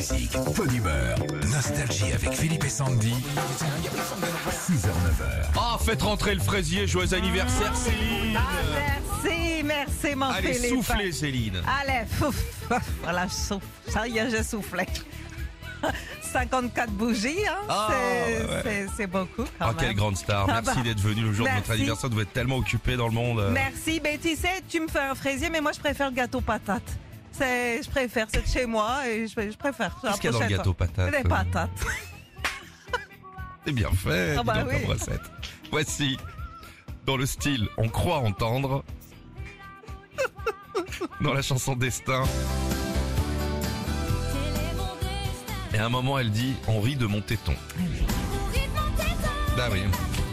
musique, bonne humeur. Nostalgie avec Philippe et Sandy. 6h, 9h. Ah, faites rentrer le fraisier, joyeux anniversaire Céline Ah, merci, merci mon Allez, Philippe. soufflez Céline Allez, fouf. Voilà, je souffle. Ça y est, j'ai soufflé. 54 bougies, hein. Ah, c'est, ouais, ouais. beaucoup quand Ah, même. quelle grande star, Ah merci bah, d'être venu le jour de notre merci. anniversaire, vous êtes tellement occupé dans le monde. Merci, ben tu sais, tu me fais un fraisier, mais moi je préfère le gâteau patate. C'est, je préfère, c'est de chez moi et je, je préfère. Qu'est-ce qu'il y a dans le gâteau patate Des patates. C'est bien fait, Ah bah oui. recette. Voici, dans le style On croit entendre, dans la chanson Destin. Et à un moment, elle dit On rit de mon téton. Bah oui,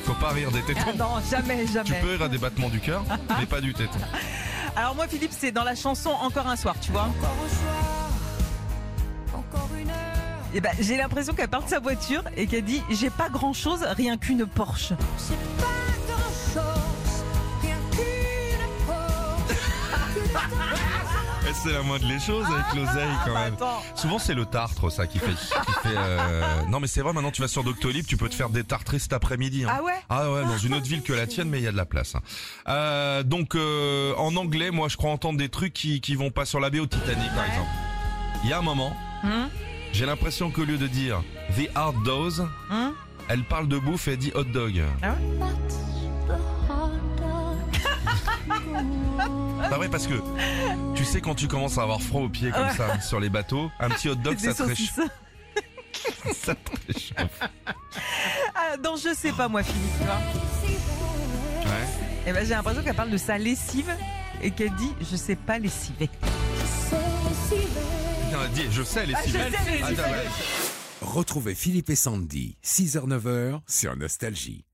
faut pas rire des Ah tétons. non, jamais, Tu jamais. peux rire à des battements du cœur, mais pas du téton. Alors moi, Philippe, c'est dans la chanson Encore un soir, tu vois. Et ben, j'ai l'impression qu'elle part de sa voiture et qu'elle dit J'ai pas grand chose, rien qu'une Porsche. C'est la moindre des choses avec l'oseille quand bah même. attends. Souvent c'est le tartre ça qui fait. Qui fait euh, Non mais c'est vrai maintenant tu vas sur Doctolib, tu peux te faire détartrer cet après-midi. hein. Ah ouais Ah ouais, dans une autre ville que la tienne, mais il y a de la place. hein. Euh, donc euh, en anglais, moi je crois entendre des trucs qui qui vont pas sur la BO Titanic par exemple. Il y a un moment, Hum, j'ai l'impression qu'au lieu de dire the hard dose, hum. elle parle de bouffe et elle dit hot dog. Ah ouais Pas vrai parce que tu sais quand tu commences à avoir froid aux pieds comme Ouais. ça sur les bateaux, un petit hot dog ça te réchauffe. Ça te réchauffe. Ah, donc je sais pas moi, Philippe, tu vois. Ouais. Et ben, j'ai l'impression qu'elle parle de sa lessive et qu'elle dit Je sais pas lessiver. Non, je sais les Ah, je sais les civils. ouais. Retrouvez Philippe et Sandy. 6h, 9h sur Nostalgie.